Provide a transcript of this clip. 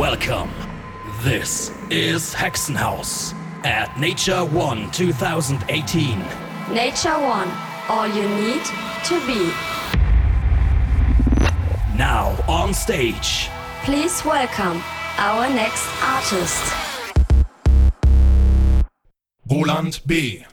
Welcome. This is Hexenhaus at Nature One 2018. Nature One, all you need to be. Now on stage. Please welcome our next artist. Roland B.